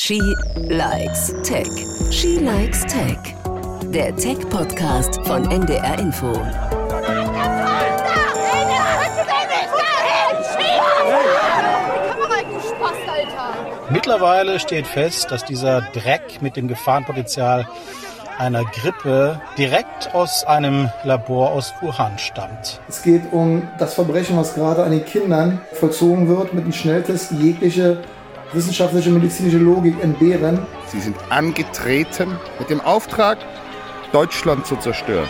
She likes Tech. She likes Tech. Der Tech-Podcast von NDR Info. Mittlerweile steht fest, dass dieser Dreck mit dem Gefahrenpotenzial einer Grippe direkt aus einem Labor aus Wuhan stammt. Es geht um das Verbrechen, was gerade an den Kindern vollzogen wird, mit einem Schnelltest jegliche wissenschaftliche medizinische Logik entbehren. Sie sind angetreten mit dem Auftrag, Deutschland zu zerstören.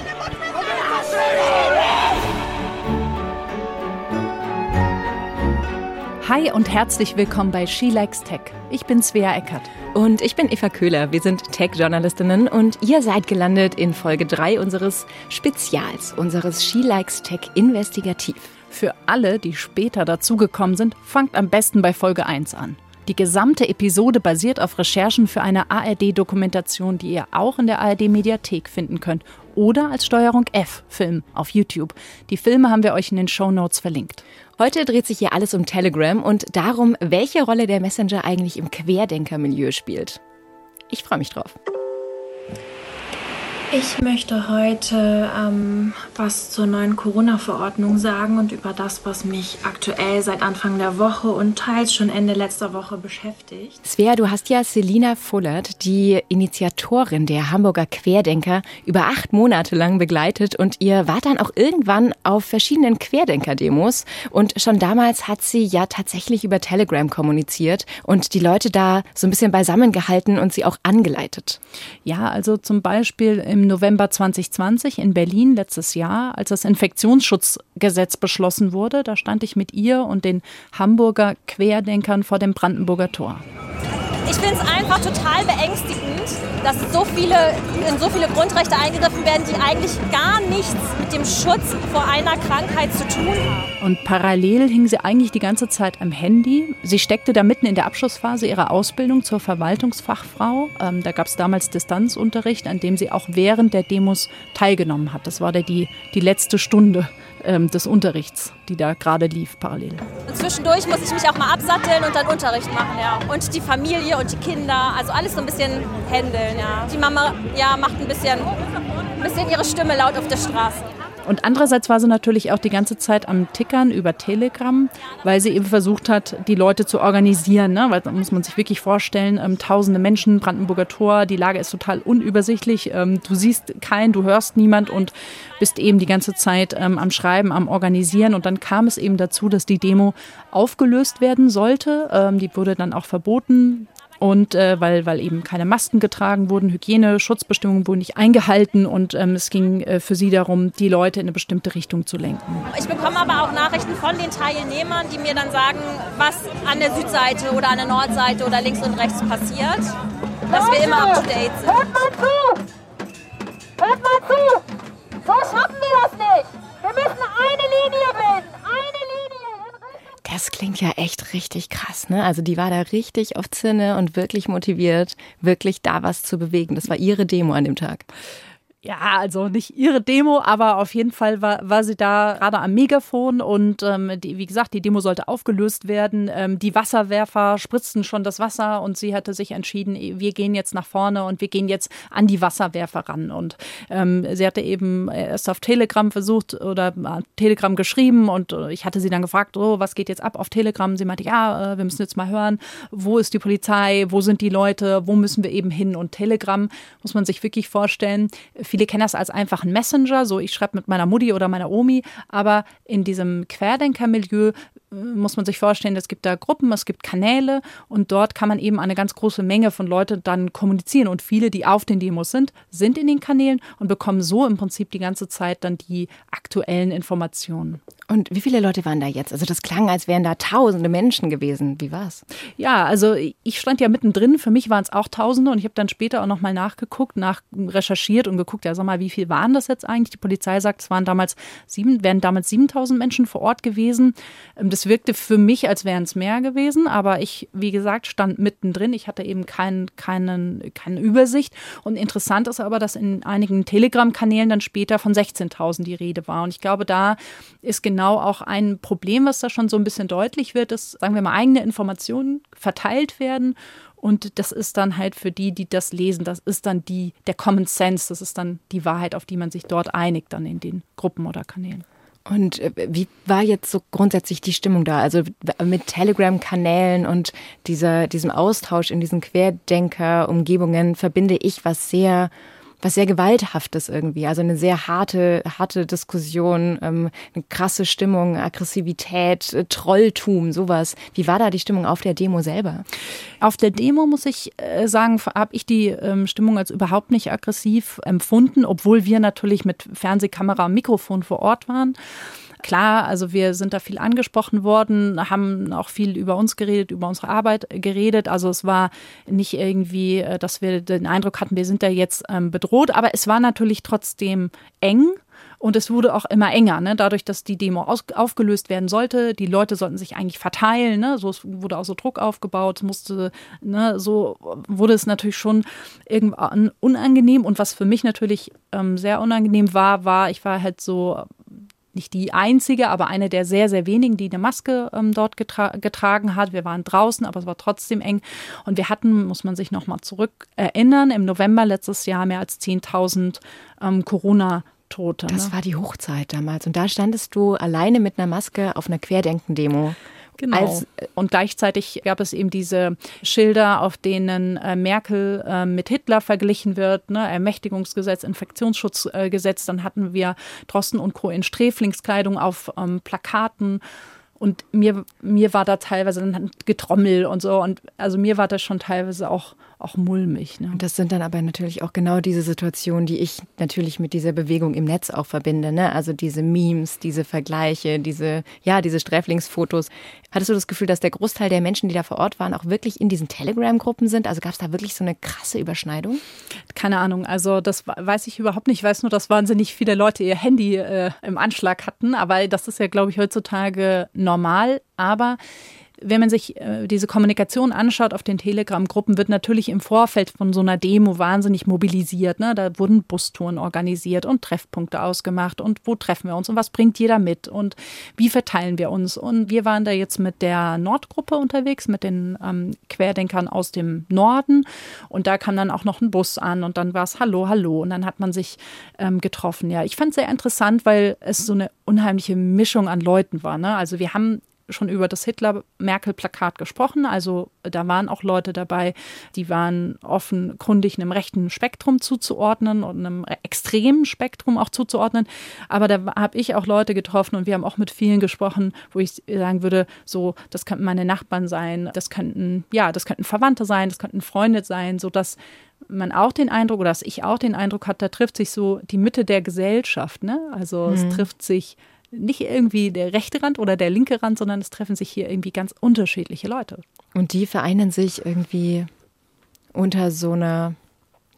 Hi und herzlich willkommen bei She Likes Tech. Ich bin Svea Eckert. Und ich bin Eva Köhler. Wir sind Tech-Journalistinnen und ihr seid gelandet in Folge 3 unseres Spezials, unseres She Likes Tech Investigativ. Für alle, die später dazugekommen sind, fangt am besten bei Folge 1 an. Die gesamte Episode basiert auf Recherchen für eine ARD-Dokumentation, die ihr auch in der ARD-Mediathek finden könnt oder als Steuerung F-Film auf YouTube. Die Filme haben wir euch in den Show Notes verlinkt. Heute dreht sich hier alles um Telegram und darum, welche Rolle der Messenger eigentlich im Querdenkermilieu spielt. Ich freue mich drauf. Ich möchte heute ähm, was zur neuen Corona-Verordnung sagen und über das, was mich aktuell seit Anfang der Woche und teils schon Ende letzter Woche beschäftigt. Svea, du hast ja Selina Fullert, die Initiatorin der Hamburger Querdenker, über acht Monate lang begleitet und ihr wart dann auch irgendwann auf verschiedenen Querdenker-Demos und schon damals hat sie ja tatsächlich über Telegram kommuniziert und die Leute da so ein bisschen beisammen gehalten und sie auch angeleitet. Ja, also zum Beispiel im November 2020 in Berlin letztes Jahr, als das Infektionsschutzgesetz beschlossen wurde. Da stand ich mit ihr und den Hamburger Querdenkern vor dem Brandenburger Tor. Ich finde es einfach total beängstigend, dass so viele, in so viele Grundrechte eingegriffen werden, die eigentlich gar nichts mit dem Schutz vor einer Krankheit zu tun haben. Und parallel hing sie eigentlich die ganze Zeit am Handy. Sie steckte da mitten in der Abschlussphase ihrer Ausbildung zur Verwaltungsfachfrau. Ähm, da gab es damals Distanzunterricht, an dem sie auch während der Demos teilgenommen hat. Das war der, die, die letzte Stunde ähm, des Unterrichts, die da gerade lief parallel. Und zwischendurch muss ich mich auch mal absatteln und dann Unterricht machen, ja. Und die Familie und die Kinder, also alles so ein bisschen händeln, ja. Die Mama, ja, macht ein bisschen, ein bisschen ihre Stimme laut auf der Straße. Und andererseits war sie natürlich auch die ganze Zeit am Tickern über Telegram, weil sie eben versucht hat, die Leute zu organisieren. Ne? Weil da muss man sich wirklich vorstellen, ähm, tausende Menschen, Brandenburger Tor, die Lage ist total unübersichtlich. Ähm, du siehst keinen, du hörst niemand und bist eben die ganze Zeit ähm, am Schreiben, am Organisieren. Und dann kam es eben dazu, dass die Demo aufgelöst werden sollte. Ähm, die wurde dann auch verboten und äh, weil, weil eben keine Masken getragen wurden, Hygiene, Schutzbestimmungen wurden nicht eingehalten und ähm, es ging äh, für sie darum, die Leute in eine bestimmte Richtung zu lenken. Ich bekomme aber auch Nachrichten von den Teilnehmern, die mir dann sagen, was an der Südseite oder an der Nordseite oder links und rechts passiert, dass wir immer up to date sind. Hört mal zu! Hört mal zu! So schaffen wir das klingt ja echt richtig krass, ne? Also die war da richtig auf Zinne und wirklich motiviert, wirklich da was zu bewegen. Das war ihre Demo an dem Tag. Ja, also nicht ihre Demo, aber auf jeden Fall war, war sie da gerade am Megafon und ähm, die, wie gesagt, die Demo sollte aufgelöst werden. Ähm, die Wasserwerfer spritzten schon das Wasser und sie hatte sich entschieden, wir gehen jetzt nach vorne und wir gehen jetzt an die Wasserwerfer ran. Und ähm, sie hatte eben erst auf Telegram versucht oder äh, Telegram geschrieben und äh, ich hatte sie dann gefragt, oh, was geht jetzt ab auf Telegram? Sie meinte, ja, äh, wir müssen jetzt mal hören, wo ist die Polizei, wo sind die Leute, wo müssen wir eben hin? Und Telegram muss man sich wirklich vorstellen, Viele kennen das als einfach ein Messenger, so ich schreibe mit meiner Mutti oder meiner Omi, aber in diesem Querdenker-Milieu muss man sich vorstellen, es gibt da Gruppen, es gibt Kanäle und dort kann man eben eine ganz große Menge von Leuten dann kommunizieren und viele, die auf den Demos sind, sind in den Kanälen und bekommen so im Prinzip die ganze Zeit dann die aktuellen Informationen. Und wie viele Leute waren da jetzt? Also das klang, als wären da tausende Menschen gewesen. Wie war's? Ja, also ich stand ja mittendrin. Für mich waren es auch Tausende und ich habe dann später auch nochmal nachgeguckt, nach recherchiert und geguckt, ja sag mal, wie viel waren das jetzt eigentlich? Die Polizei sagt, es waren damals sieben, wären damals 7000 Menschen vor Ort gewesen. Ähm, das wirkte für mich, als wären es mehr gewesen, aber ich, wie gesagt, stand mittendrin. Ich hatte eben kein, keinen, keine Übersicht. Und interessant ist aber, dass in einigen Telegram-Kanälen dann später von 16.000 die Rede war. Und ich glaube, da ist genau genau auch ein Problem, was da schon so ein bisschen deutlich wird, dass, sagen wir mal, eigene Informationen verteilt werden Und das ist dann halt für die, die das lesen, das ist dann die, der Common Sense, das ist dann die Wahrheit, auf die man sich dort einigt, dann in den Gruppen oder Kanälen. Und äh, wie war jetzt so grundsätzlich die Stimmung da? Also mit Telegram-Kanälen und dieser, diesem Austausch in diesen Querdenker-Umgebungen verbinde ich was sehr was sehr gewalthaftes irgendwie. Also eine sehr harte, harte Diskussion, ähm, eine krasse Stimmung, Aggressivität, äh, Trolltum, sowas. Wie war da die Stimmung auf der Demo selber? Auf der Demo muss ich äh, sagen, habe ich die ähm, Stimmung als überhaupt nicht aggressiv empfunden, obwohl wir natürlich mit Fernsehkamera und Mikrofon vor Ort waren. Klar, also wir sind da viel angesprochen worden, haben auch viel über uns geredet, über unsere Arbeit geredet. Also es war nicht irgendwie, äh, dass wir den Eindruck hatten, wir sind da jetzt ähm, bedroht, aber es war natürlich trotzdem eng. Und es wurde auch immer enger, ne? dadurch, dass die Demo aufgelöst werden sollte. Die Leute sollten sich eigentlich verteilen. Ne? So wurde auch so Druck aufgebaut. Musste, ne? So wurde es natürlich schon irgendwann unangenehm. Und was für mich natürlich ähm, sehr unangenehm war, war, ich war halt so nicht die einzige, aber eine der sehr, sehr wenigen, die eine Maske ähm, dort getra getragen hat. Wir waren draußen, aber es war trotzdem eng. Und wir hatten, muss man sich nochmal zurück erinnern, im November letztes Jahr mehr als 10.000 ähm, Corona- Tote. Das ne? war die Hochzeit damals. Und da standest du alleine mit einer Maske auf einer Querdenken-Demo. Genau. Als, und gleichzeitig gab es eben diese Schilder, auf denen äh, Merkel äh, mit Hitler verglichen wird, ne? Ermächtigungsgesetz, Infektionsschutzgesetz. Dann hatten wir Drosten und Co. in Sträflingskleidung auf ähm, Plakaten. Und mir, mir war da teilweise dann Getrommel und so. Und also mir war das schon teilweise auch auch mulmig. Ne? Und das sind dann aber natürlich auch genau diese Situationen, die ich natürlich mit dieser Bewegung im Netz auch verbinde. Ne? Also diese Memes, diese Vergleiche, diese, ja, diese Sträflingsfotos. Hattest du das Gefühl, dass der Großteil der Menschen, die da vor Ort waren, auch wirklich in diesen Telegram-Gruppen sind? Also gab es da wirklich so eine krasse Überschneidung? Keine Ahnung. Also das weiß ich überhaupt nicht. Ich weiß nur, dass wahnsinnig viele Leute ihr Handy äh, im Anschlag hatten. Aber das ist ja, glaube ich, heutzutage normal. Aber wenn man sich äh, diese Kommunikation anschaut auf den Telegram-Gruppen, wird natürlich im Vorfeld von so einer Demo wahnsinnig mobilisiert. Ne? Da wurden Bustouren organisiert und Treffpunkte ausgemacht und wo treffen wir uns und was bringt jeder mit und wie verteilen wir uns. Und wir waren da jetzt mit der Nordgruppe unterwegs, mit den ähm, Querdenkern aus dem Norden und da kam dann auch noch ein Bus an und dann war es Hallo, Hallo und dann hat man sich ähm, getroffen. Ja, ich fand es sehr interessant, weil es so eine unheimliche Mischung an Leuten war. Ne? Also wir haben schon über das Hitler-Merkel-Plakat gesprochen. Also da waren auch Leute dabei, die waren offenkundig einem rechten Spektrum zuzuordnen und einem extremen Spektrum auch zuzuordnen. Aber da habe ich auch Leute getroffen und wir haben auch mit vielen gesprochen, wo ich sagen würde, so, das könnten meine Nachbarn sein, das könnten, ja, das könnten Verwandte sein, das könnten Freunde sein, sodass man auch den Eindruck, oder dass ich auch den Eindruck hatte, da trifft sich so die Mitte der Gesellschaft. Ne? Also mhm. es trifft sich nicht irgendwie der rechte Rand oder der linke Rand, sondern es treffen sich hier irgendwie ganz unterschiedliche Leute. Und die vereinen sich irgendwie unter so einer,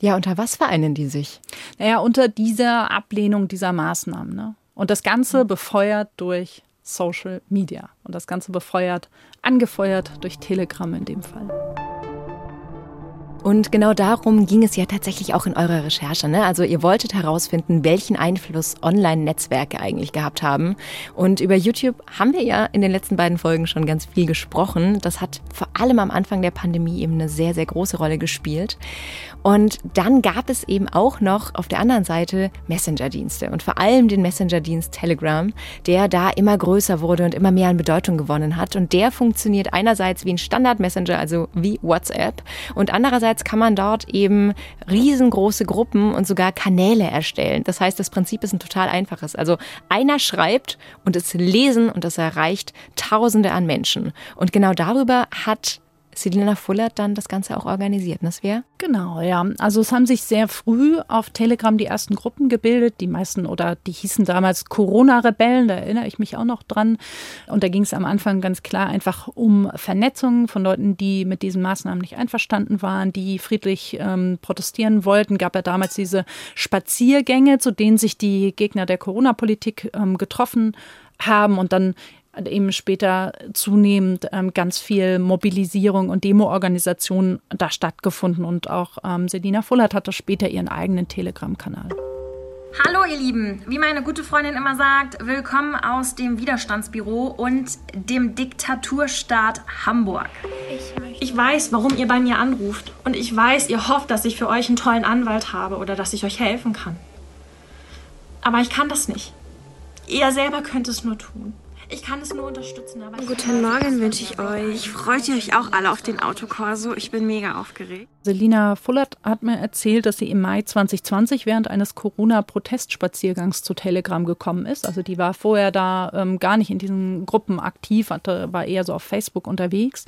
ja, unter was vereinen die sich? Naja, unter dieser Ablehnung dieser Maßnahmen. Ne? Und das Ganze befeuert durch Social Media. Und das Ganze befeuert, angefeuert durch Telegram in dem Fall. Und genau darum ging es ja tatsächlich auch in eurer Recherche. Ne? Also ihr wolltet herausfinden, welchen Einfluss Online-Netzwerke eigentlich gehabt haben. Und über YouTube haben wir ja in den letzten beiden Folgen schon ganz viel gesprochen. Das hat vor allem am Anfang der Pandemie eben eine sehr, sehr große Rolle gespielt. Und dann gab es eben auch noch auf der anderen Seite Messenger-Dienste und vor allem den Messenger-Dienst Telegram, der da immer größer wurde und immer mehr an Bedeutung gewonnen hat. Und der funktioniert einerseits wie ein Standard-Messenger, also wie WhatsApp, und andererseits Andererseits kann man dort eben riesengroße Gruppen und sogar Kanäle erstellen. Das heißt, das Prinzip ist ein total einfaches. Also einer schreibt und es lesen und es erreicht Tausende an Menschen. Und genau darüber hat Selina Fullert dann das Ganze auch organisiert, das wäre? Genau, ja. Also es haben sich sehr früh auf Telegram die ersten Gruppen gebildet, die meisten oder die hießen damals Corona-Rebellen, da erinnere ich mich auch noch dran. Und da ging es am Anfang ganz klar einfach um Vernetzung von Leuten, die mit diesen Maßnahmen nicht einverstanden waren, die friedlich ähm, protestieren wollten. Gab ja damals diese Spaziergänge, zu denen sich die Gegner der Corona-Politik ähm, getroffen haben und dann eben später zunehmend ähm, ganz viel Mobilisierung und Demo-Organisation da stattgefunden und auch ähm, Selina Fullert hatte später ihren eigenen Telegram-Kanal. Hallo ihr Lieben, wie meine gute Freundin immer sagt, willkommen aus dem Widerstandsbüro und dem Diktaturstaat Hamburg. Ich, ich weiß, warum ihr bei mir anruft und ich weiß, ihr hofft, dass ich für euch einen tollen Anwalt habe oder dass ich euch helfen kann. Aber ich kann das nicht. Ihr selber könnt es nur tun. Ich kann es nur unterstützen. Aber Guten Morgen wünsche ich euch. Freut ihr euch auch alle auf den Autokorso? Ich bin mega aufgeregt. Selina Fullert hat mir erzählt, dass sie im Mai 2020 während eines Corona-Protestspaziergangs zu Telegram gekommen ist. Also die war vorher da ähm, gar nicht in diesen Gruppen aktiv, hatte, war eher so auf Facebook unterwegs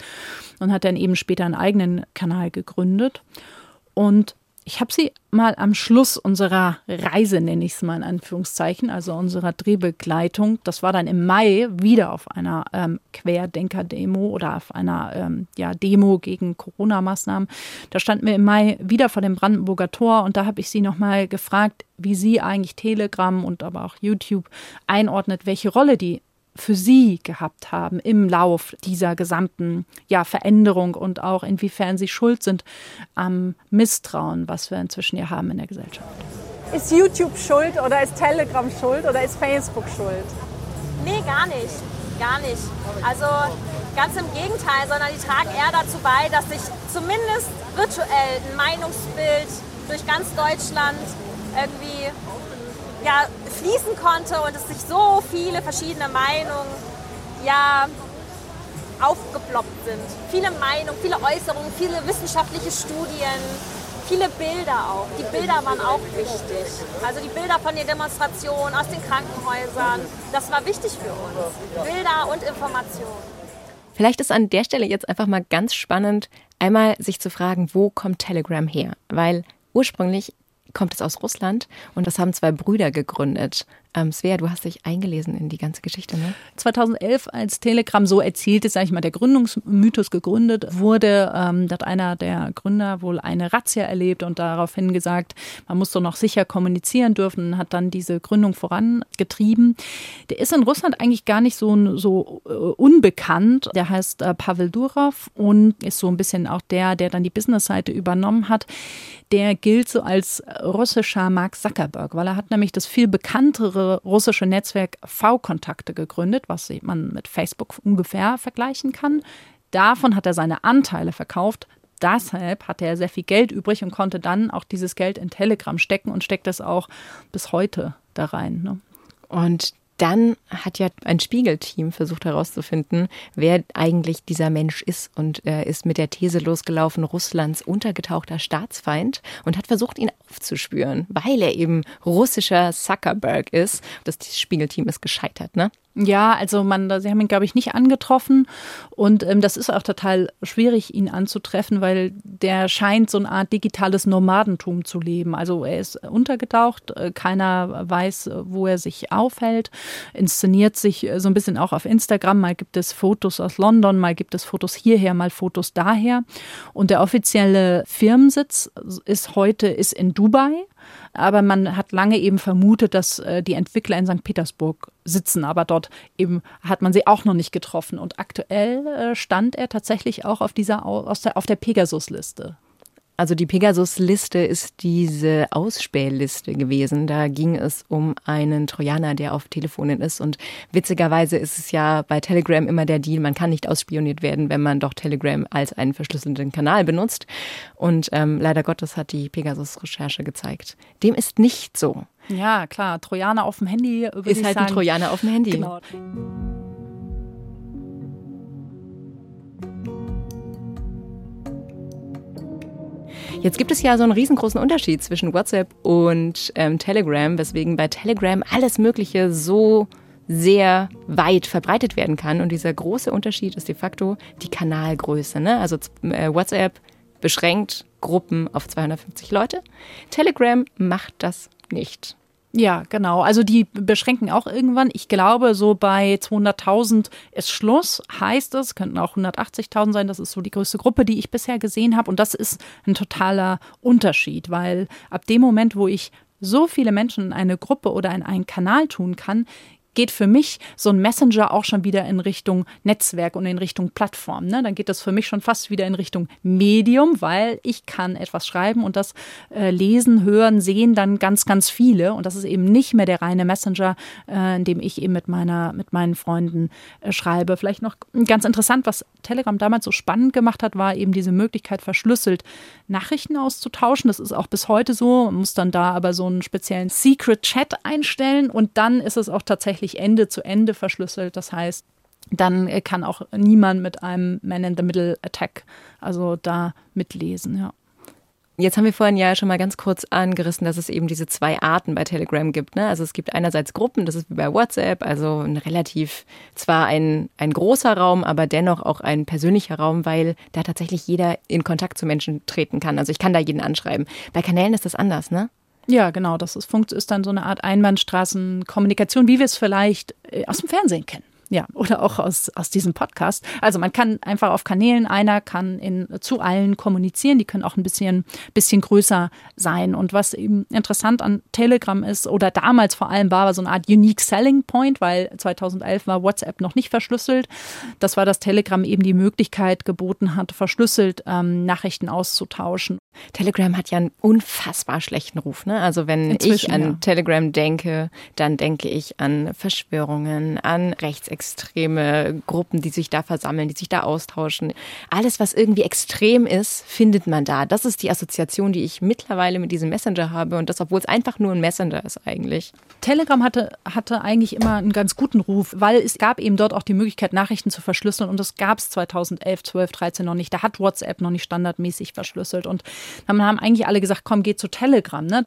und hat dann eben später einen eigenen Kanal gegründet. Und ich habe sie mal am Schluss unserer Reise, nenne ich es mal in Anführungszeichen, also unserer Drehbegleitung, das war dann im Mai wieder auf einer ähm, Querdenker-Demo oder auf einer ähm, ja, Demo gegen Corona-Maßnahmen. Da standen wir im Mai wieder vor dem Brandenburger Tor und da habe ich sie nochmal gefragt, wie sie eigentlich Telegram und aber auch YouTube einordnet, welche Rolle die für Sie gehabt haben im Lauf dieser gesamten ja, Veränderung und auch inwiefern Sie schuld sind am Misstrauen, was wir inzwischen ja haben in der Gesellschaft. Ist YouTube schuld oder ist Telegram schuld oder ist Facebook schuld? Nee, gar nicht. Gar nicht. Also ganz im Gegenteil, sondern die tragen eher dazu bei, dass sich zumindest virtuell ein Meinungsbild durch ganz Deutschland irgendwie ja, fließen konnte und es sich so viele verschiedene Meinungen ja, aufgeploppt sind. Viele Meinungen, viele Äußerungen, viele wissenschaftliche Studien, viele Bilder auch. Die Bilder waren auch wichtig. Also die Bilder von den Demonstrationen aus den Krankenhäusern, das war wichtig für uns. Bilder und Informationen. Vielleicht ist an der Stelle jetzt einfach mal ganz spannend, einmal sich zu fragen, wo kommt Telegram her? Weil ursprünglich kommt es aus Russland und das haben zwei Brüder gegründet. Ähm, Svea, du hast dich eingelesen in die ganze Geschichte, ne? 2011, als Telegram so erzählt ist, sage ich mal, der Gründungsmythos gegründet wurde, ähm, hat einer der Gründer wohl eine Razzia erlebt und daraufhin gesagt, man muss doch noch sicher kommunizieren dürfen, hat dann diese Gründung vorangetrieben. Der ist in Russland eigentlich gar nicht so, so uh, unbekannt. Der heißt äh, Pavel Durov und ist so ein bisschen auch der, der dann die Business-Seite übernommen hat. Der gilt so als russischer Mark Zuckerberg, weil er hat nämlich das viel bekanntere russische Netzwerk V-Kontakte gegründet, was man mit Facebook ungefähr vergleichen kann. Davon hat er seine Anteile verkauft. Deshalb hatte er sehr viel Geld übrig und konnte dann auch dieses Geld in Telegram stecken und steckt es auch bis heute da rein. Ne? Und dann hat ja ein Spiegelteam versucht herauszufinden, wer eigentlich dieser Mensch ist und er ist mit der These losgelaufen, Russlands untergetauchter Staatsfeind und hat versucht, ihn aufzuspüren, weil er eben russischer Zuckerberg ist. Das Spiegelteam ist gescheitert, ne? Ja, also man, sie haben ihn, glaube ich, nicht angetroffen. Und ähm, das ist auch total schwierig, ihn anzutreffen, weil der scheint so eine Art digitales Nomadentum zu leben. Also er ist untergetaucht, äh, keiner weiß, wo er sich aufhält, inszeniert sich äh, so ein bisschen auch auf Instagram. Mal gibt es Fotos aus London, mal gibt es Fotos hierher, mal Fotos daher. Und der offizielle Firmensitz ist heute ist in Dubai. Aber man hat lange eben vermutet, dass äh, die Entwickler in St. Petersburg sitzen, aber dort eben hat man sie auch noch nicht getroffen. Und aktuell äh, stand er tatsächlich auch auf dieser der, auf der Pegasus-Liste. Also die Pegasus-Liste ist diese Ausspähliste gewesen. Da ging es um einen Trojaner, der auf Telefonen ist. Und witzigerweise ist es ja bei Telegram immer der Deal, man kann nicht ausspioniert werden, wenn man doch Telegram als einen verschlüsselten Kanal benutzt. Und ähm, leider Gottes hat die Pegasus-Recherche gezeigt. Dem ist nicht so. Ja, klar. Trojaner auf dem Handy. Ist halt sagen. ein Trojaner auf dem Handy. Genau. Jetzt gibt es ja so einen riesengroßen Unterschied zwischen WhatsApp und ähm, Telegram, weswegen bei Telegram alles Mögliche so sehr weit verbreitet werden kann. Und dieser große Unterschied ist de facto die Kanalgröße. Ne? Also äh, WhatsApp beschränkt Gruppen auf 250 Leute. Telegram macht das nicht. Ja, genau. Also die beschränken auch irgendwann. Ich glaube, so bei 200.000 ist Schluss, heißt es. Könnten auch 180.000 sein. Das ist so die größte Gruppe, die ich bisher gesehen habe. Und das ist ein totaler Unterschied, weil ab dem Moment, wo ich so viele Menschen in eine Gruppe oder in einen Kanal tun kann, geht für mich so ein Messenger auch schon wieder in Richtung Netzwerk und in Richtung Plattform. Ne? Dann geht das für mich schon fast wieder in Richtung Medium, weil ich kann etwas schreiben und das äh, lesen, hören, sehen dann ganz, ganz viele. Und das ist eben nicht mehr der reine Messenger, äh, in dem ich eben mit meiner, mit meinen Freunden äh, schreibe. Vielleicht noch ganz interessant, was Telegram damals so spannend gemacht hat, war eben diese Möglichkeit, verschlüsselt Nachrichten auszutauschen. Das ist auch bis heute so. Man muss dann da aber so einen speziellen Secret Chat einstellen und dann ist es auch tatsächlich Ende zu Ende verschlüsselt. Das heißt, dann kann auch niemand mit einem Man-in-the-Middle-Attack also da mitlesen, ja. Jetzt haben wir vorhin ja schon mal ganz kurz angerissen, dass es eben diese zwei Arten bei Telegram gibt. Ne? Also es gibt einerseits Gruppen, das ist wie bei WhatsApp, also ein relativ, zwar ein, ein großer Raum, aber dennoch auch ein persönlicher Raum, weil da tatsächlich jeder in Kontakt zu Menschen treten kann. Also ich kann da jeden anschreiben. Bei Kanälen ist das anders, ne? Ja, genau. Das ist, ist dann so eine Art Einbahnstraßenkommunikation, wie wir es vielleicht äh, aus dem Fernsehen kennen. Ja, oder auch aus, aus diesem Podcast. Also man kann einfach auf Kanälen, einer kann in, zu allen kommunizieren, die können auch ein bisschen, bisschen größer sein. Und was eben interessant an Telegram ist, oder damals vor allem war, war so eine Art Unique Selling Point, weil 2011 war WhatsApp noch nicht verschlüsselt. Das war, dass Telegram eben die Möglichkeit geboten hat, verschlüsselt ähm, Nachrichten auszutauschen. Telegram hat ja einen unfassbar schlechten Ruf. Ne? Also wenn Inzwischen, ich an ja. Telegram denke, dann denke ich an Verschwörungen, an Rechtsextremismus rechtsextreme Gruppen, die sich da versammeln, die sich da austauschen. Alles, was irgendwie extrem ist, findet man da. Das ist die Assoziation, die ich mittlerweile mit diesem Messenger habe und das, obwohl es einfach nur ein Messenger ist eigentlich. Telegram hatte, hatte eigentlich immer einen ganz guten Ruf, weil es gab eben dort auch die Möglichkeit, Nachrichten zu verschlüsseln und das gab es 2011, 12, 13 noch nicht. Da hat WhatsApp noch nicht standardmäßig verschlüsselt und dann haben eigentlich alle gesagt, komm, geh zu Telegram. Ne?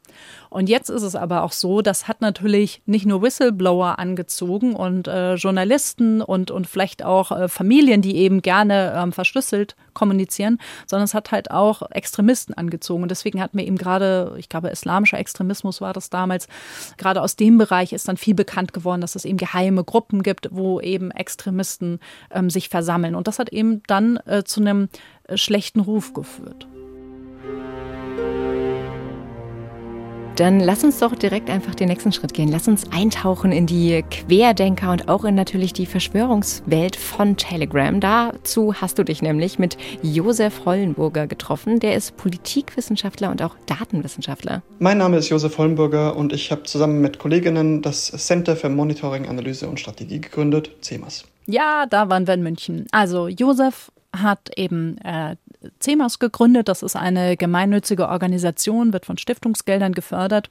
Und jetzt ist es aber auch so, das hat natürlich nicht nur Whistleblower angezogen und äh, Journalisten, Journalisten und, und vielleicht auch äh, Familien, die eben gerne ähm, verschlüsselt kommunizieren, sondern es hat halt auch Extremisten angezogen. Und deswegen hatten wir eben gerade, ich glaube, islamischer Extremismus war das damals, gerade aus dem Bereich ist dann viel bekannt geworden, dass es eben geheime Gruppen gibt, wo eben Extremisten ähm, sich versammeln. Und das hat eben dann äh, zu einem äh, schlechten Ruf geführt. Dann lass uns doch direkt einfach den nächsten Schritt gehen. Lass uns eintauchen in die Querdenker und auch in natürlich die Verschwörungswelt von Telegram. Dazu hast du dich nämlich mit Josef Hollenburger getroffen. Der ist Politikwissenschaftler und auch Datenwissenschaftler. Mein Name ist Josef Hollenburger und ich habe zusammen mit Kolleginnen das Center für Monitoring, Analyse und Strategie gegründet, CEMAS. Ja, da waren wir in München. Also Josef hat eben äh, CEMAS gegründet. Das ist eine gemeinnützige Organisation, wird von Stiftungsgeldern gefördert.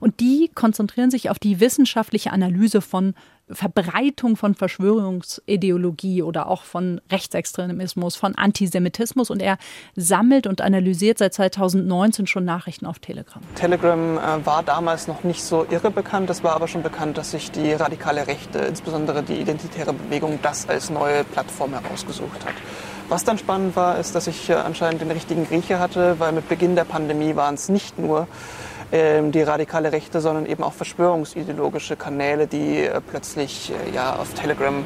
Und die konzentrieren sich auf die wissenschaftliche Analyse von Verbreitung von Verschwörungsideologie oder auch von Rechtsextremismus, von Antisemitismus. Und er sammelt und analysiert seit 2019 schon Nachrichten auf Telegram. Telegram äh, war damals noch nicht so irre bekannt. Es war aber schon bekannt, dass sich die radikale Rechte, insbesondere die identitäre Bewegung, das als neue Plattform herausgesucht hat. Was dann spannend war, ist, dass ich äh, anscheinend den richtigen Grieche hatte, weil mit Beginn der Pandemie waren es nicht nur ähm, die radikale Rechte, sondern eben auch verschwörungsideologische Kanäle, die äh, plötzlich äh, ja, auf Telegram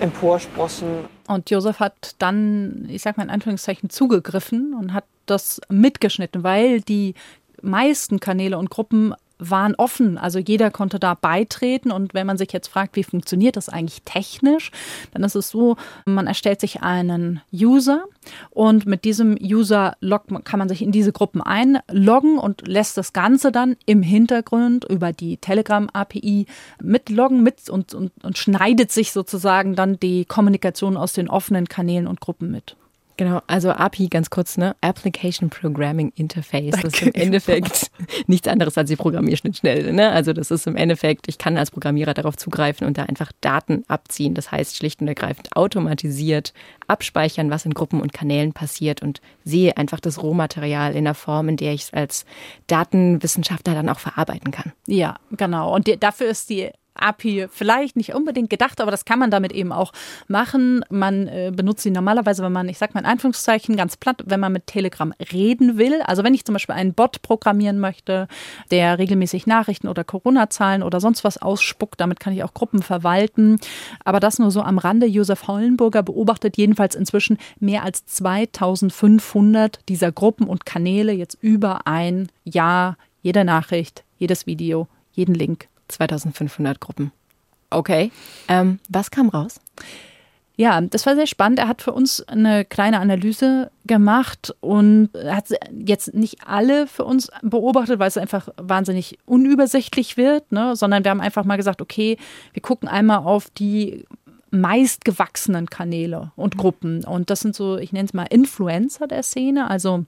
emporsprossen. Und Josef hat dann, ich sag mal in Anführungszeichen, zugegriffen und hat das mitgeschnitten, weil die meisten Kanäle und Gruppen waren offen. Also jeder konnte da beitreten. Und wenn man sich jetzt fragt, wie funktioniert das eigentlich technisch, dann ist es so, man erstellt sich einen User und mit diesem User loggt, kann man sich in diese Gruppen einloggen und lässt das Ganze dann im Hintergrund über die Telegram-API mitloggen mit und, und, und schneidet sich sozusagen dann die Kommunikation aus den offenen Kanälen und Gruppen mit. Genau, also API ganz kurz, ne? Application Programming Interface. Das ist im Endeffekt nichts anderes als die Programmierschnittstelle. Ne? Also das ist im Endeffekt, ich kann als Programmierer darauf zugreifen und da einfach Daten abziehen. Das heißt schlicht und ergreifend automatisiert abspeichern, was in Gruppen und Kanälen passiert und sehe einfach das Rohmaterial in der Form, in der ich es als Datenwissenschaftler dann auch verarbeiten kann. Ja, genau. Und die, dafür ist die API vielleicht nicht unbedingt gedacht, aber das kann man damit eben auch machen. Man äh, benutzt sie normalerweise, wenn man, ich sag mal in Anführungszeichen ganz platt, wenn man mit Telegram reden will. Also wenn ich zum Beispiel einen Bot programmieren möchte, der regelmäßig Nachrichten oder Corona-Zahlen oder sonst was ausspuckt, damit kann ich auch Gruppen verwalten. Aber das nur so am Rande. Josef Hollenburger beobachtet jedenfalls inzwischen mehr als 2500 dieser Gruppen und Kanäle jetzt über ein Jahr. Jede Nachricht, jedes Video, jeden Link 2500 Gruppen. Okay. Ähm, was kam raus? Ja, das war sehr spannend. Er hat für uns eine kleine Analyse gemacht und hat jetzt nicht alle für uns beobachtet, weil es einfach wahnsinnig unübersichtlich wird, ne? sondern wir haben einfach mal gesagt, okay, wir gucken einmal auf die meistgewachsenen Kanäle und Gruppen. Und das sind so, ich nenne es mal Influencer der Szene, also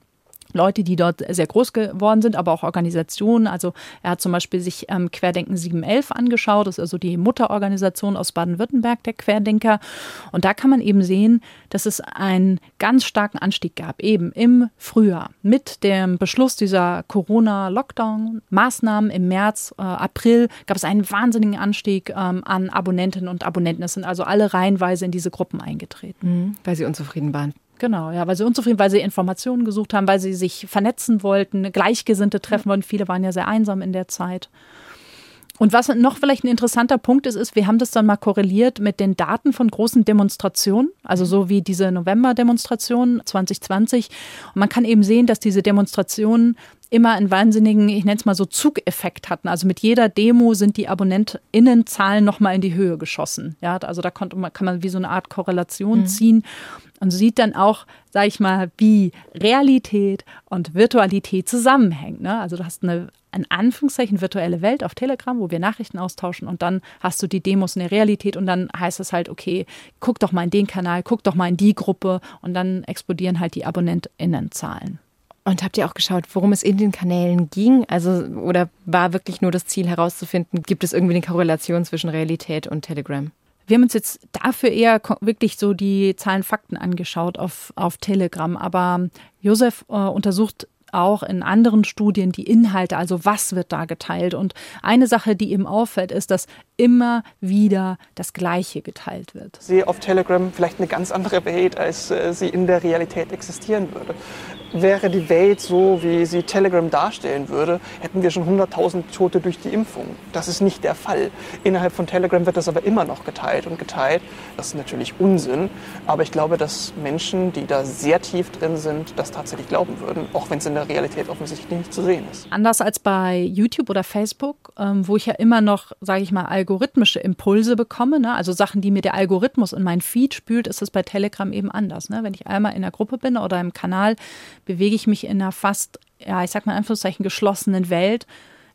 Leute, die dort sehr groß geworden sind, aber auch Organisationen. Also er hat zum Beispiel sich ähm, Querdenken 711 angeschaut. Das ist also die Mutterorganisation aus Baden-Württemberg der Querdenker. Und da kann man eben sehen, dass es einen ganz starken Anstieg gab, eben im Frühjahr. Mit dem Beschluss dieser Corona-Lockdown-Maßnahmen im März, äh, April gab es einen wahnsinnigen Anstieg ähm, an Abonnentinnen und Abonnenten. Es sind also alle reihenweise in diese Gruppen eingetreten. Mhm, weil sie unzufrieden waren. Genau, ja, weil sie unzufrieden, weil sie Informationen gesucht haben, weil sie sich vernetzen wollten, Gleichgesinnte treffen wollten. Viele waren ja sehr einsam in der Zeit. Und was noch vielleicht ein interessanter Punkt ist, ist, wir haben das dann mal korreliert mit den Daten von großen Demonstrationen, also so wie diese November-Demonstration 2020. Und man kann eben sehen, dass diese Demonstrationen immer einen wahnsinnigen, ich nenne es mal so Zugeffekt hatten. Also mit jeder Demo sind die AbonnentInnenzahlen nochmal in die Höhe geschossen. Ja, also da konnte man, kann man wie so eine Art Korrelation mhm. ziehen und sieht dann auch, sage ich mal, wie Realität und Virtualität zusammenhängen. Ne? Also du hast eine in Anführungszeichen virtuelle Welt auf Telegram, wo wir Nachrichten austauschen und dann hast du die Demos in der Realität und dann heißt es halt, okay, guck doch mal in den Kanal, guck doch mal in die Gruppe und dann explodieren halt die AbonnentInnenzahlen. Und habt ihr auch geschaut, worum es in den Kanälen ging? Also, oder war wirklich nur das Ziel herauszufinden, gibt es irgendwie eine Korrelation zwischen Realität und Telegram? Wir haben uns jetzt dafür eher wirklich so die Zahlen, Fakten angeschaut auf, auf Telegram. Aber Josef äh, untersucht auch in anderen Studien die Inhalte, also was wird da geteilt. Und eine Sache, die eben auffällt, ist, dass immer wieder das Gleiche geteilt wird. Ich sehe auf Telegram vielleicht eine ganz andere Welt, als äh, sie in der Realität existieren würde. Wäre die Welt so, wie sie Telegram darstellen würde, hätten wir schon 100.000 Tote durch die Impfung. Das ist nicht der Fall. Innerhalb von Telegram wird das aber immer noch geteilt und geteilt. Das ist natürlich Unsinn, aber ich glaube, dass Menschen, die da sehr tief drin sind, das tatsächlich glauben würden, auch wenn es in der Realität offensichtlich nicht zu sehen ist. Anders als bei YouTube oder Facebook, ähm, wo ich ja immer noch, sage ich mal, algorithmische Impulse bekomme, ne? also Sachen, die mir der Algorithmus in mein Feed spült, ist es bei Telegram eben anders. Ne? Wenn ich einmal in der Gruppe bin oder im Kanal, bewege ich mich in einer fast, ja, ich sag mal in Anführungszeichen, geschlossenen Welt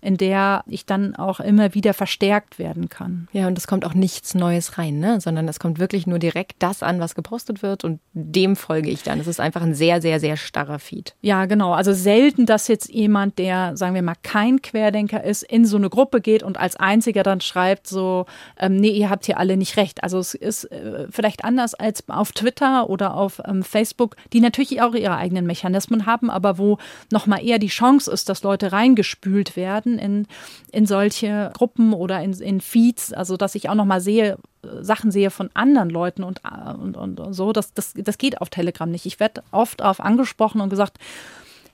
in der ich dann auch immer wieder verstärkt werden kann. Ja, und es kommt auch nichts Neues rein, ne? sondern es kommt wirklich nur direkt das an, was gepostet wird und dem folge ich dann. Es ist einfach ein sehr, sehr, sehr starrer Feed. Ja, genau. Also selten, dass jetzt jemand, der, sagen wir mal, kein Querdenker ist, in so eine Gruppe geht und als einziger dann schreibt so, ähm, nee, ihr habt hier alle nicht recht. Also es ist äh, vielleicht anders als auf Twitter oder auf ähm, Facebook, die natürlich auch ihre eigenen Mechanismen haben, aber wo nochmal eher die Chance ist, dass Leute reingespült werden in, in solche Gruppen oder in, in Feeds, also dass ich auch nochmal sehe, Sachen sehe von anderen Leuten und, und, und so, das, das, das geht auf Telegram nicht. Ich werde oft darauf angesprochen und gesagt,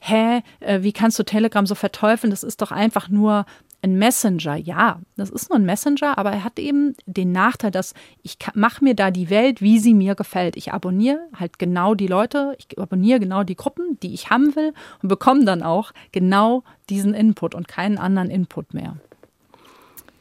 hä, äh, wie kannst du Telegram so verteufeln? Das ist doch einfach nur ein Messenger. Ja, das ist nur ein Messenger, aber er hat eben den Nachteil, dass ich mache mir da die Welt, wie sie mir gefällt. Ich abonniere halt genau die Leute, ich abonniere genau die Gruppen, die ich haben will und bekomme dann auch genau diesen Input und keinen anderen Input mehr.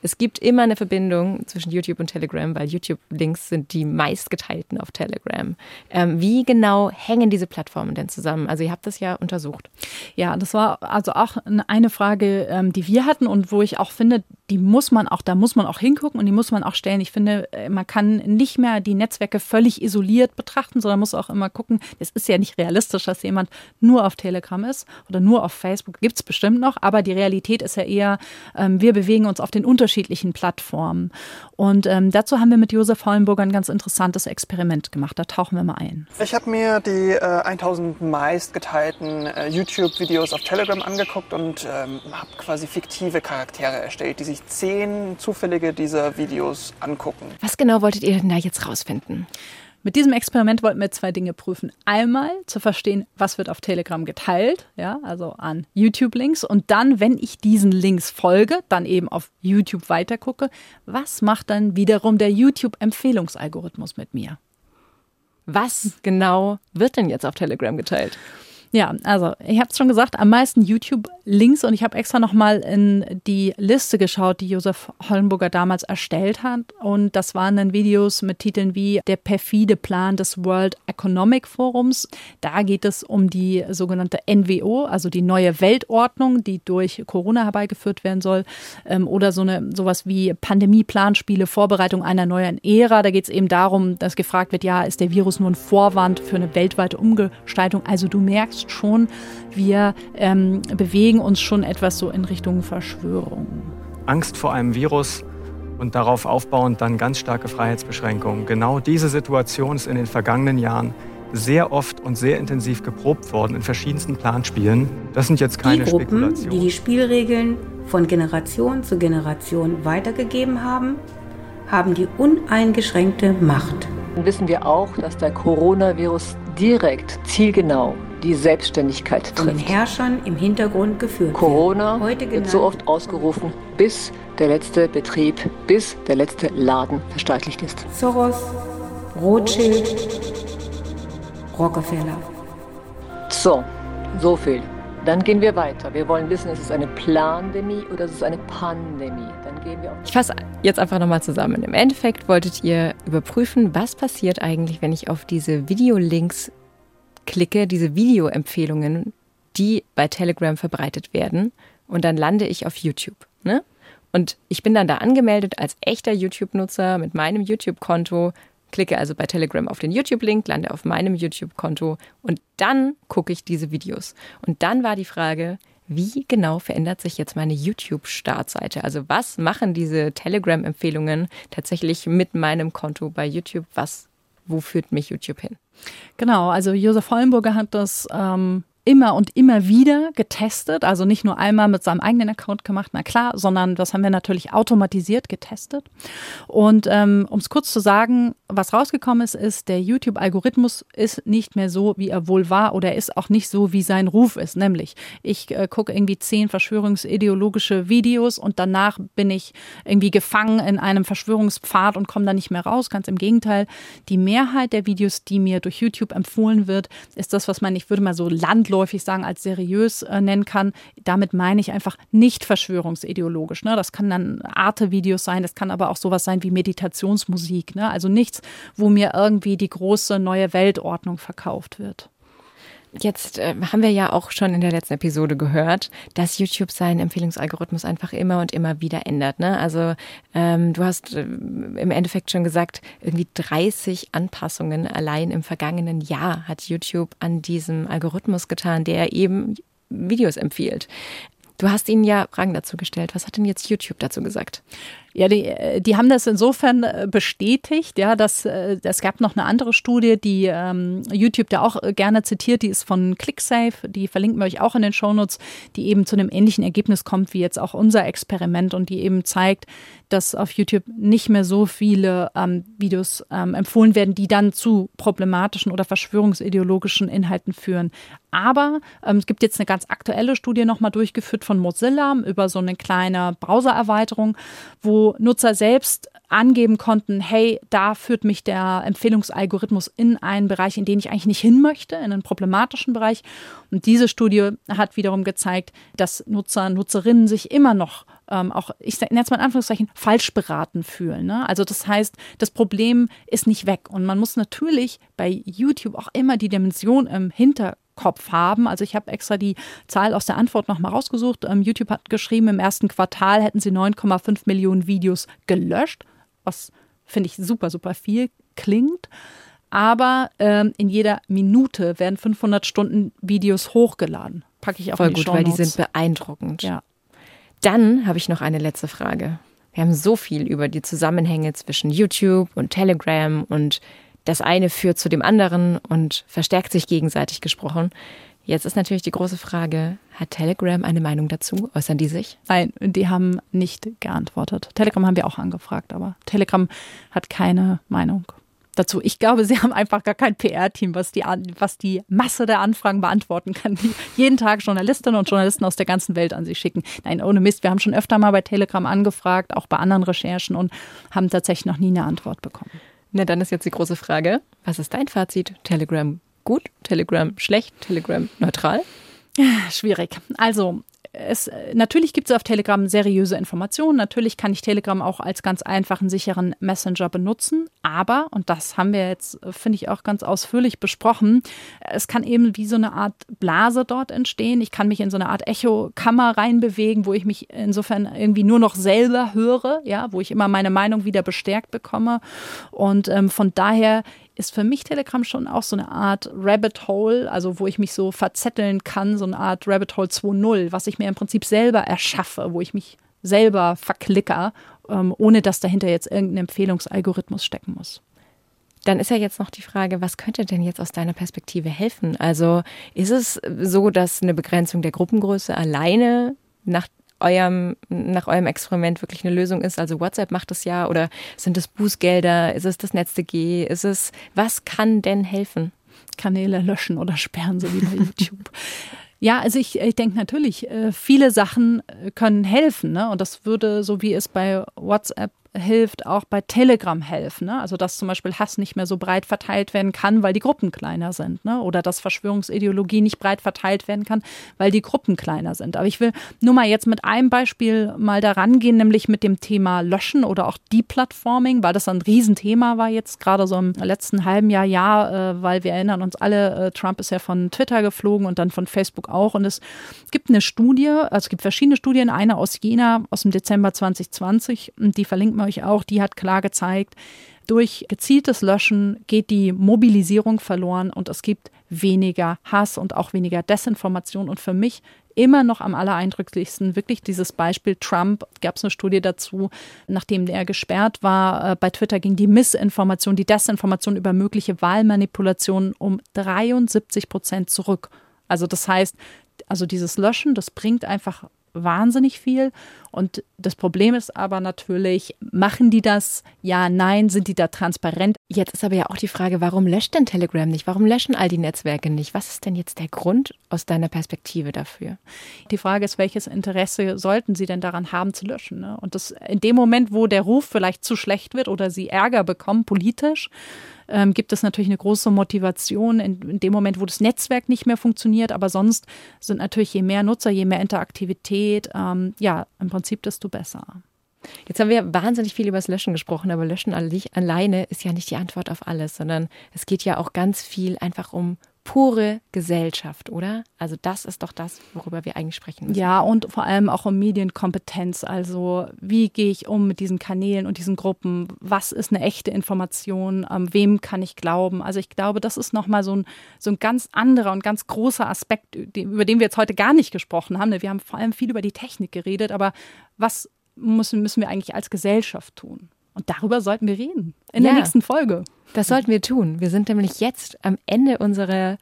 Es gibt immer eine Verbindung zwischen YouTube und Telegram, weil YouTube-Links sind die meistgeteilten auf Telegram. Ähm, wie genau hängen diese Plattformen denn zusammen? Also ihr habt das ja untersucht. Ja, das war also auch eine Frage, ähm, die wir hatten und wo ich auch finde, die muss man auch, da muss man auch hingucken und die muss man auch stellen. Ich finde, äh, man kann nicht mehr die Netzwerke völlig isoliert betrachten, sondern muss auch immer gucken, es ist ja nicht realistisch, dass jemand nur auf Telegram ist oder nur auf Facebook. Gibt es bestimmt noch, aber die Realität ist ja eher, ähm, wir bewegen uns auf den Unterschied unterschiedlichen Plattformen. Und ähm, dazu haben wir mit Josef Hollenburger ein ganz interessantes Experiment gemacht. Da tauchen wir mal ein. Ich habe mir die äh, 1000 meist geteilten äh, YouTube-Videos auf Telegram angeguckt und ähm, habe quasi fiktive Charaktere erstellt, die sich zehn zufällige dieser Videos angucken. Was genau wolltet ihr denn da jetzt rausfinden? Mit diesem Experiment wollten wir zwei Dinge prüfen. Einmal zu verstehen, was wird auf Telegram geteilt, ja, also an YouTube-Links. Und dann, wenn ich diesen Links folge, dann eben auf YouTube weitergucke, was macht dann wiederum der YouTube-Empfehlungsalgorithmus mit mir? Was genau wird denn jetzt auf Telegram geteilt? Ja, also ich habe es schon gesagt, am meisten YouTube-Links und ich habe extra nochmal in die Liste geschaut, die Josef Hollenburger damals erstellt hat. Und das waren dann Videos mit Titeln wie Der perfide Plan des World Economic Forums. Da geht es um die sogenannte NWO, also die neue Weltordnung, die durch Corona herbeigeführt werden soll. Ähm, oder so eine sowas wie Pandemie-Planspiele, Vorbereitung einer neuen Ära. Da geht es eben darum, dass gefragt wird, ja, ist der Virus nur ein Vorwand für eine weltweite Umgestaltung? Also du merkst, merkst schon, wir ähm, bewegen uns schon etwas so in Richtung Verschwörung. Angst vor einem Virus und darauf aufbauend dann ganz starke Freiheitsbeschränkungen. Genau diese Situation ist in den vergangenen Jahren sehr oft und sehr intensiv geprobt worden in verschiedensten Planspielen. Das sind jetzt keine die Gruppen, Spekulationen. Die die Spielregeln von Generation zu Generation weitergegeben haben, haben die uneingeschränkte Macht. Dann wissen wir auch, dass der Coronavirus direkt, zielgenau die Selbstständigkeit trifft. Von den Herrschern im Hintergrund geführt Corona Heute wird so oft ausgerufen, bis der letzte Betrieb, bis der letzte Laden verstaatlicht ist. Soros, Rothschild, Rockefeller. So, so viel. Dann gehen wir weiter. Wir wollen wissen, ist es eine Plandemie oder ist es eine Pandemie? Dann gehen wir auf. Ich fasse jetzt einfach nochmal zusammen. Im Endeffekt wolltet ihr überprüfen, was passiert eigentlich, wenn ich auf diese Videolinks klicke, diese Videoempfehlungen, die bei Telegram verbreitet werden. Und dann lande ich auf YouTube. Ne? Und ich bin dann da angemeldet als echter YouTube-Nutzer mit meinem YouTube-Konto, klicke also bei Telegram auf den YouTube-Link, lande auf meinem YouTube-Konto und dann gucke ich diese Videos. Und dann war die Frage, wie genau verändert sich jetzt meine YouTube-Startseite? Also was machen diese Telegram-Empfehlungen tatsächlich mit meinem Konto bei YouTube? Was, wo führt mich YouTube hin? Genau, also Josef Hollenburger hat das ähm, immer und immer wieder getestet. Also nicht nur einmal mit seinem eigenen Account gemacht, na klar, sondern das haben wir natürlich automatisiert getestet. Und ähm, um es kurz zu sagen, was rausgekommen ist, ist, der YouTube-Algorithmus ist nicht mehr so, wie er wohl war oder er ist auch nicht so, wie sein Ruf ist. Nämlich, ich äh, gucke irgendwie zehn verschwörungsideologische Videos und danach bin ich irgendwie gefangen in einem Verschwörungspfad und komme da nicht mehr raus. Ganz im Gegenteil, die Mehrheit der Videos, die mir durch YouTube empfohlen wird, ist das, was man, ich würde mal so landläufig landläufig sagen, als seriös äh, nennen kann. Damit meine ich einfach nicht verschwörungsideologisch. Ne? Das kann dann Arte-Videos sein, das kann aber auch sowas sein wie Meditationsmusik. Ne? Also nichts, wo mir irgendwie die große neue Weltordnung verkauft wird. Jetzt äh, haben wir ja auch schon in der letzten Episode gehört, dass YouTube seinen Empfehlungsalgorithmus einfach immer und immer wieder ändert. Ne? Also ähm, du hast äh, im Endeffekt schon gesagt, irgendwie 30 Anpassungen allein im vergangenen Jahr hat YouTube an diesem Algorithmus getan, der eben Videos empfiehlt. Du hast ihnen ja Fragen dazu gestellt. Was hat denn jetzt YouTube dazu gesagt? Ja, die, äh, die haben das insofern äh, bestätigt, ja, dass äh, es gab noch eine andere Studie, die ähm, YouTube da auch gerne zitiert, die ist von ClickSafe, die verlinken wir euch auch in den Shownotes, die eben zu einem ähnlichen Ergebnis kommt wie jetzt auch unser Experiment und die eben zeigt, dass auf YouTube nicht mehr so viele ähm, Videos ähm, empfohlen werden, die dann zu problematischen oder verschwörungsideologischen Inhalten führen. Aber ähm, es gibt jetzt eine ganz aktuelle Studie nochmal durchgeführt von Mozilla über so eine kleine Browsererweiterung, wo Nutzer selbst angeben konnten, hey, da führt mich der Empfehlungsalgorithmus in einen Bereich, in den ich eigentlich nicht hin möchte, in einen problematischen Bereich. Und diese Studie hat wiederum gezeigt, dass Nutzer, Nutzerinnen sich immer noch ähm, auch, ich nenne es mal in Anführungszeichen, falsch beraten fühlen. Ne? Also das heißt, das Problem ist nicht weg. Und man muss natürlich bei YouTube auch immer die Dimension im Hintergrund Kopf haben. Also ich habe extra die Zahl aus der Antwort nochmal rausgesucht. Ähm, YouTube hat geschrieben, im ersten Quartal hätten sie 9,5 Millionen Videos gelöscht, was finde ich super, super viel klingt. Aber ähm, in jeder Minute werden 500 Stunden Videos hochgeladen. Packe ich auch Voll in die gut, weil die Shownotes. sind beeindruckend. Ja. Dann habe ich noch eine letzte Frage. Wir haben so viel über die Zusammenhänge zwischen YouTube und Telegram und das eine führt zu dem anderen und verstärkt sich gegenseitig gesprochen. Jetzt ist natürlich die große Frage, hat Telegram eine Meinung dazu? Äußern die sich? Nein, die haben nicht geantwortet. Telegram haben wir auch angefragt, aber Telegram hat keine Meinung dazu. Ich glaube, sie haben einfach gar kein PR-Team, was die, was die Masse der Anfragen beantworten kann, die jeden Tag Journalistinnen und Journalisten aus der ganzen Welt an sie schicken. Nein, ohne Mist. Wir haben schon öfter mal bei Telegram angefragt, auch bei anderen Recherchen und haben tatsächlich noch nie eine Antwort bekommen. Na, dann ist jetzt die große Frage, was ist dein Fazit? Telegram gut, Telegram schlecht, Telegram neutral? Schwierig. Also es, natürlich gibt es auf Telegram seriöse Informationen. Natürlich kann ich Telegram auch als ganz einfachen, sicheren Messenger benutzen. Aber, und das haben wir jetzt, finde ich, auch ganz ausführlich besprochen, es kann eben wie so eine Art Blase dort entstehen. Ich kann mich in so eine Art Echokammer reinbewegen, wo ich mich insofern irgendwie nur noch selber höre, ja, wo ich immer meine Meinung wieder bestärkt bekomme. Und ähm, von daher ist für mich Telegram schon auch so eine Art Rabbit Hole, also wo ich mich so verzetteln kann, so eine Art Rabbit Hole 2.0, was ich mir im Prinzip selber erschaffe, wo ich mich selber verklicker, ähm, ohne dass dahinter jetzt irgendein Empfehlungsalgorithmus stecken muss. Dann ist ja jetzt noch die Frage, was könnte denn jetzt aus deiner Perspektive helfen? Also ist es so, dass eine Begrenzung der Gruppengröße alleine nach eurem, nach eurem Experiment wirklich eine Lösung ist. Also WhatsApp macht es ja oder sind es Bußgelder? Ist es das NetzDG? Ist es, was kann denn helfen? Kanäle löschen oder sperren, so wie bei YouTube. Ja, also ich, ich denke natürlich, äh, viele Sachen äh, können helfen. Ne? Und das würde, so wie es bei WhatsApp hilft auch bei Telegram helfen. Ne? Also dass zum Beispiel Hass nicht mehr so breit verteilt werden kann, weil die Gruppen kleiner sind. Ne? Oder dass Verschwörungsideologie nicht breit verteilt werden kann, weil die Gruppen kleiner sind. Aber ich will nur mal jetzt mit einem Beispiel mal daran gehen, nämlich mit dem Thema Löschen oder auch Deplatforming, weil das ein Riesenthema war jetzt gerade so im letzten halben Jahr, ja, äh, weil wir erinnern uns alle, äh, Trump ist ja von Twitter geflogen und dann von Facebook auch. Und es gibt eine Studie, also es gibt verschiedene Studien, eine aus Jena aus dem Dezember 2020, die verlinkt man euch auch, die hat klar gezeigt, durch gezieltes Löschen geht die Mobilisierung verloren und es gibt weniger Hass und auch weniger Desinformation. Und für mich immer noch am allereindrücklichsten wirklich dieses Beispiel Trump. Gab es eine Studie dazu, nachdem er gesperrt war. Äh, bei Twitter ging die Missinformation, die Desinformation über mögliche Wahlmanipulationen um 73 Prozent zurück. Also das heißt, also dieses Löschen, das bringt einfach wahnsinnig viel. Und das Problem ist aber natürlich, machen die das? Ja, nein, sind die da transparent? Jetzt ist aber ja auch die Frage, warum löscht denn Telegram nicht? Warum löschen all die Netzwerke nicht? Was ist denn jetzt der Grund aus deiner Perspektive dafür? Die Frage ist, welches Interesse sollten sie denn daran haben zu löschen? Ne? Und das in dem Moment, wo der Ruf vielleicht zu schlecht wird oder sie Ärger bekommen politisch, ähm, gibt es natürlich eine große Motivation in, in, dem Moment, wo das Netzwerk nicht mehr funktioniert. Aber sonst sind natürlich je mehr Nutzer, je mehr Interaktivität, ähm, ja, im Prinzip desto besser. Jetzt haben wir wahnsinnig viel über das Löschen gesprochen, aber Löschen alleine ist ja nicht die Antwort auf alles, sondern es geht ja auch ganz viel einfach um pure Gesellschaft, oder? Also das ist doch das, worüber wir eigentlich sprechen müssen. Ja, und vor allem auch um Medienkompetenz. Also wie gehe ich um mit diesen Kanälen und diesen Gruppen? Was ist eine echte Information? Ähm, wem kann ich glauben? Also ich glaube, das ist nochmal so ein, so ein ganz anderer und ganz großer Aspekt, über den wir jetzt heute gar nicht gesprochen haben. Wir haben vor allem viel über die Technik geredet, aber was müssen, müssen wir eigentlich als Gesellschaft tun? Und darüber sollten wir reden in ja, der nächsten Folge. Das sollten wir tun. Wir sind nämlich jetzt am Ende unserer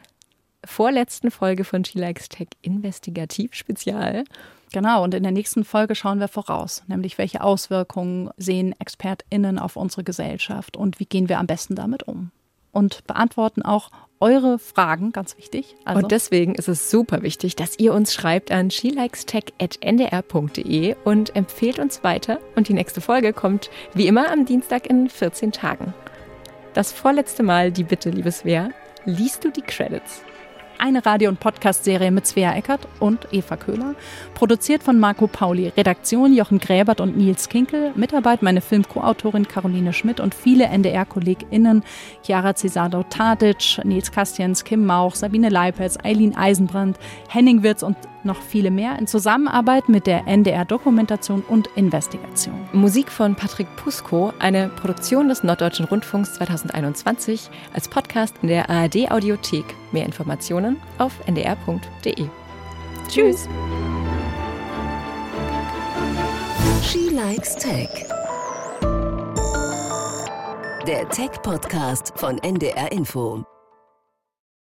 vorletzten Folge von She Likes Tech Investigativ Spezial. Genau, und in der nächsten Folge schauen wir voraus, nämlich welche Auswirkungen sehen ExpertInnen auf unsere Gesellschaft und wie gehen wir am besten damit um. Und beantworten auch eure Fragen, ganz wichtig. Also und deswegen ist es super wichtig, dass ihr uns schreibt an shelikestech.ndr.de und empfehlt uns weiter. Und die nächste Folge kommt wie immer am Dienstag in 14 Tagen. Das vorletzte Mal die Bitte, liebes Wer, liest du die Credits? Eine Radio- und Podcast-Serie mit Svea Eckert und Eva Köhler. Produziert von Marco Pauli. Redaktion Jochen Gräbert und Nils Kinkel. Mitarbeit meine Film-Co-Autorin Caroline Schmidt und viele NDR-KollegInnen. Chiara Cesado-Tadic, Nils Kastjens, Kim Mauch, Sabine Leipitz, Eileen Eisenbrand, Henning Wirz und noch viele mehr in Zusammenarbeit mit der NDR Dokumentation und Investigation. Musik von Patrick Pusko, eine Produktion des Norddeutschen Rundfunks 2021 als Podcast in der ARD Audiothek. Mehr Informationen auf ndr.de. Tschüss. She Likes Tech. Der Tech-Podcast von NDR Info.